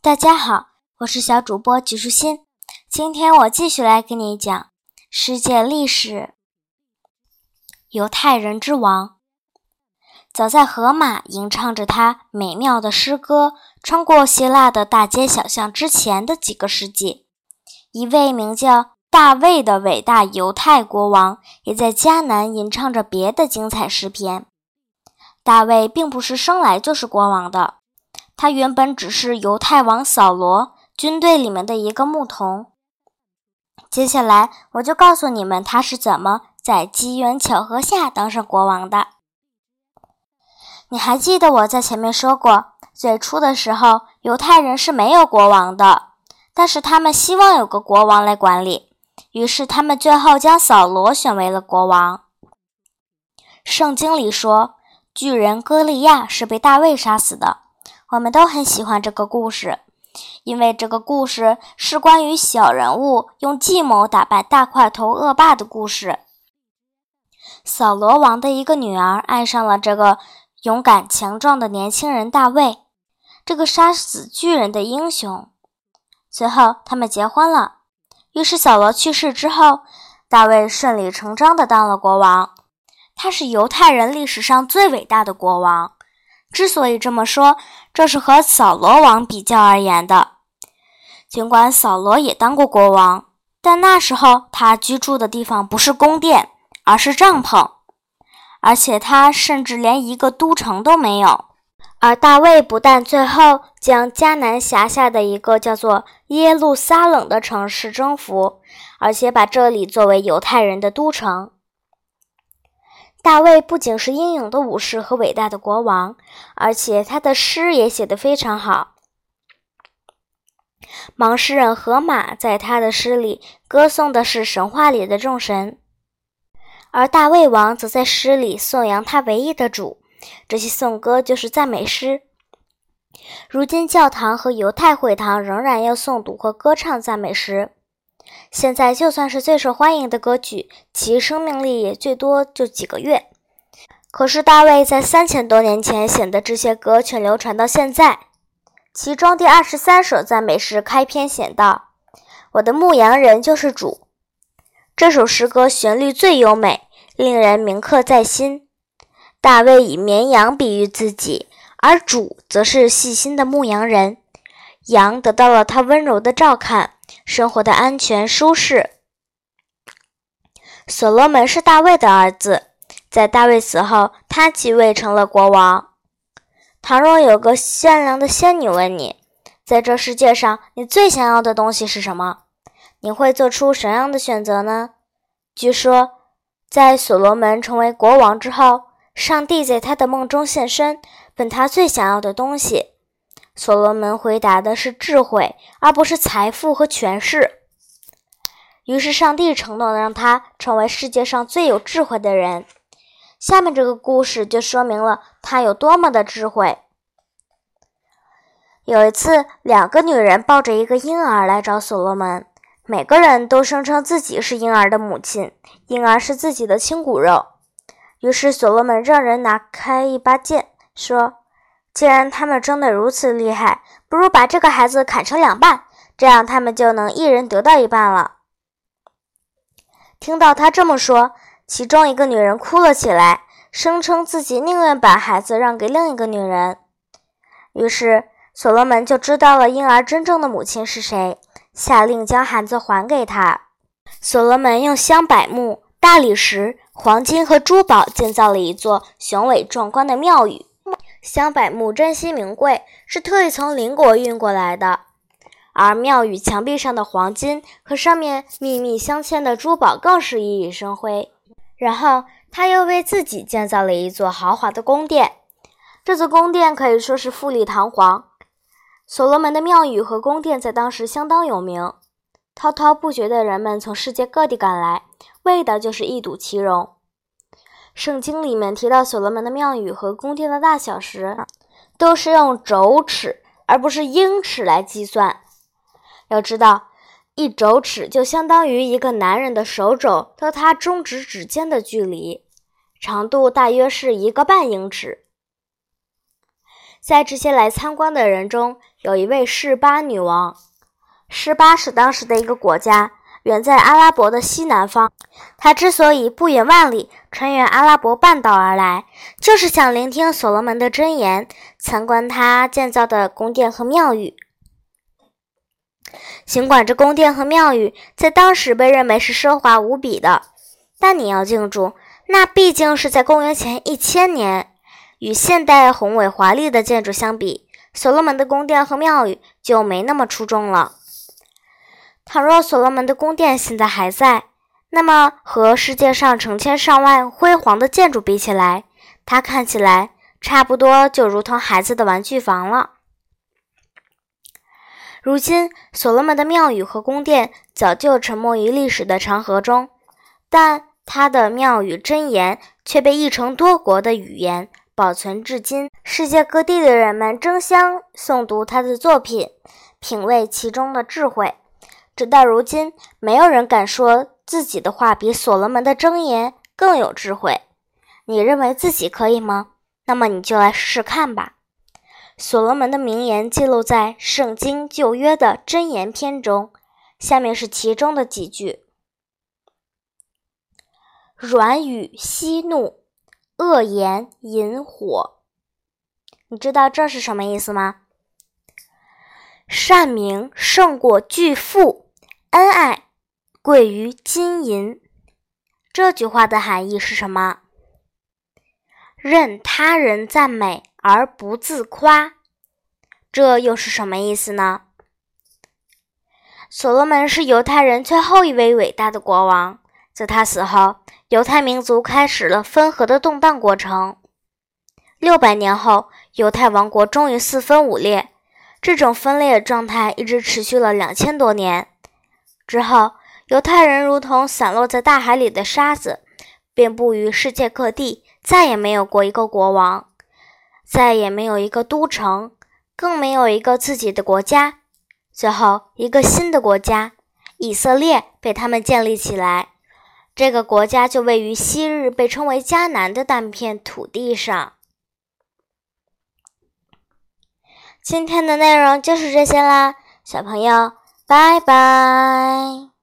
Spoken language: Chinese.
大家好，我是小主播吉舒心。今天我继续来给你讲世界历史。犹太人之王，早在荷马吟唱着他美妙的诗歌，穿过希腊的大街小巷之前的几个世纪，一位名叫大卫的伟大犹太国王也在迦南吟唱着别的精彩诗篇。大卫并不是生来就是国王的。他原本只是犹太王扫罗军队里面的一个牧童。接下来，我就告诉你们他是怎么在机缘巧合下当上国王的。你还记得我在前面说过，最初的时候，犹太人是没有国王的，但是他们希望有个国王来管理，于是他们最后将扫罗选为了国王。圣经里说，巨人歌利亚是被大卫杀死的。我们都很喜欢这个故事，因为这个故事是关于小人物用计谋打败大块头恶霸的故事。扫罗王的一个女儿爱上了这个勇敢强壮的年轻人大卫，这个杀死巨人的英雄。随后，他们结婚了。于是，扫罗去世之后，大卫顺理成章地当了国王。他是犹太人历史上最伟大的国王。之所以这么说，这是和扫罗王比较而言的。尽管扫罗也当过国王，但那时候他居住的地方不是宫殿，而是帐篷，而且他甚至连一个都城都没有。而大卫不但最后将迦南辖下的一个叫做耶路撒冷的城市征服，而且把这里作为犹太人的都城。大卫不仅是英勇的武士和伟大的国王，而且他的诗也写得非常好。盲诗人荷马在他的诗里歌颂的是神话里的众神，而大卫王则在诗里颂扬他唯一的主。这些颂歌就是赞美诗。如今，教堂和犹太会堂仍然要诵读和歌唱赞美诗。现在就算是最受欢迎的歌曲，其生命力也最多就几个月。可是大卫在三千多年前写的这些歌却流传到现在。其中第二十三首赞美诗开篇写道：“我的牧羊人就是主。”这首诗歌旋律最优美，令人铭刻在心。大卫以绵羊比喻自己，而主则是细心的牧羊人，羊得到了他温柔的照看。生活的安全舒适。所罗门是大卫的儿子，在大卫死后，他继位成了国王。倘若有个善良的仙女问你，在这世界上你最想要的东西是什么？你会做出什么样的选择呢？据说，在所罗门成为国王之后，上帝在他的梦中现身，问他最想要的东西。所罗门回答的是智慧，而不是财富和权势。于是，上帝承诺让他成为世界上最有智慧的人。下面这个故事就说明了他有多么的智慧。有一次，两个女人抱着一个婴儿来找所罗门，每个人都声称自己是婴儿的母亲，婴儿是自己的亲骨肉。于是，所罗门让人拿开一把剑，说。既然他们争得如此厉害，不如把这个孩子砍成两半，这样他们就能一人得到一半了。听到他这么说，其中一个女人哭了起来，声称自己宁愿把孩子让给另一个女人。于是所罗门就知道了婴儿真正的母亲是谁，下令将孩子还给他。所罗门用香柏木、大理石、黄金和珠宝建造了一座雄伟壮观的庙宇。香柏木珍稀名贵，是特意从邻国运过来的。而庙宇墙壁上的黄金和上面密密镶嵌的珠宝更是熠熠生辉。然后他又为自己建造了一座豪华的宫殿，这座宫殿可以说是富丽堂皇。所罗门的庙宇和宫殿在当时相当有名，滔滔不绝的人们从世界各地赶来，为的就是一睹其容。圣经里面提到所罗门的庙宇和宫殿的大小时，都是用肘尺而不是英尺来计算。要知道，一肘尺就相当于一个男人的手肘到他中指指尖的距离，长度大约是一个半英尺。在这些来参观的人中，有一位示巴女王。示巴是当时的一个国家，远在阿拉伯的西南方。他之所以不远万里穿越阿拉伯半岛而来，就是想聆听所罗门的箴言，参观他建造的宫殿和庙宇。尽管这宫殿和庙宇在当时被认为是奢华无比的，但你要记住，那毕竟是在公元前一千年，与现代宏伟华丽的建筑相比，所罗门的宫殿和庙宇就没那么出众了。倘若所罗门的宫殿现在还在，那么和世界上成千上万辉煌的建筑比起来，它看起来差不多就如同孩子的玩具房了。如今，所罗门的庙宇和宫殿早就沉没于历史的长河中，但他的庙宇箴言却被译成多国的语言，保存至今。世界各地的人们争相诵读他的作品，品味其中的智慧。直到如今，没有人敢说自己的话比所罗门的箴言更有智慧。你认为自己可以吗？那么你就来试试看吧。所罗门的名言记录在《圣经旧约》的箴言篇中，下面是其中的几句：“软语息怒，恶言引火。”你知道这是什么意思吗？善名胜过巨富，恩爱贵于金银。这句话的含义是什么？任他人赞美。而不自夸，这又是什么意思呢？所罗门是犹太人最后一位伟大的国王，在他死后，犹太民族开始了分合的动荡过程。六百年后，犹太王国终于四分五裂，这种分裂状态一直持续了两千多年。之后，犹太人如同散落在大海里的沙子，遍布于世界各地，再也没有过一个国王。再也没有一个都城，更没有一个自己的国家。最后，一个新的国家——以色列被他们建立起来。这个国家就位于昔日被称为迦南的那片土地上。今天的内容就是这些啦，小朋友，拜拜。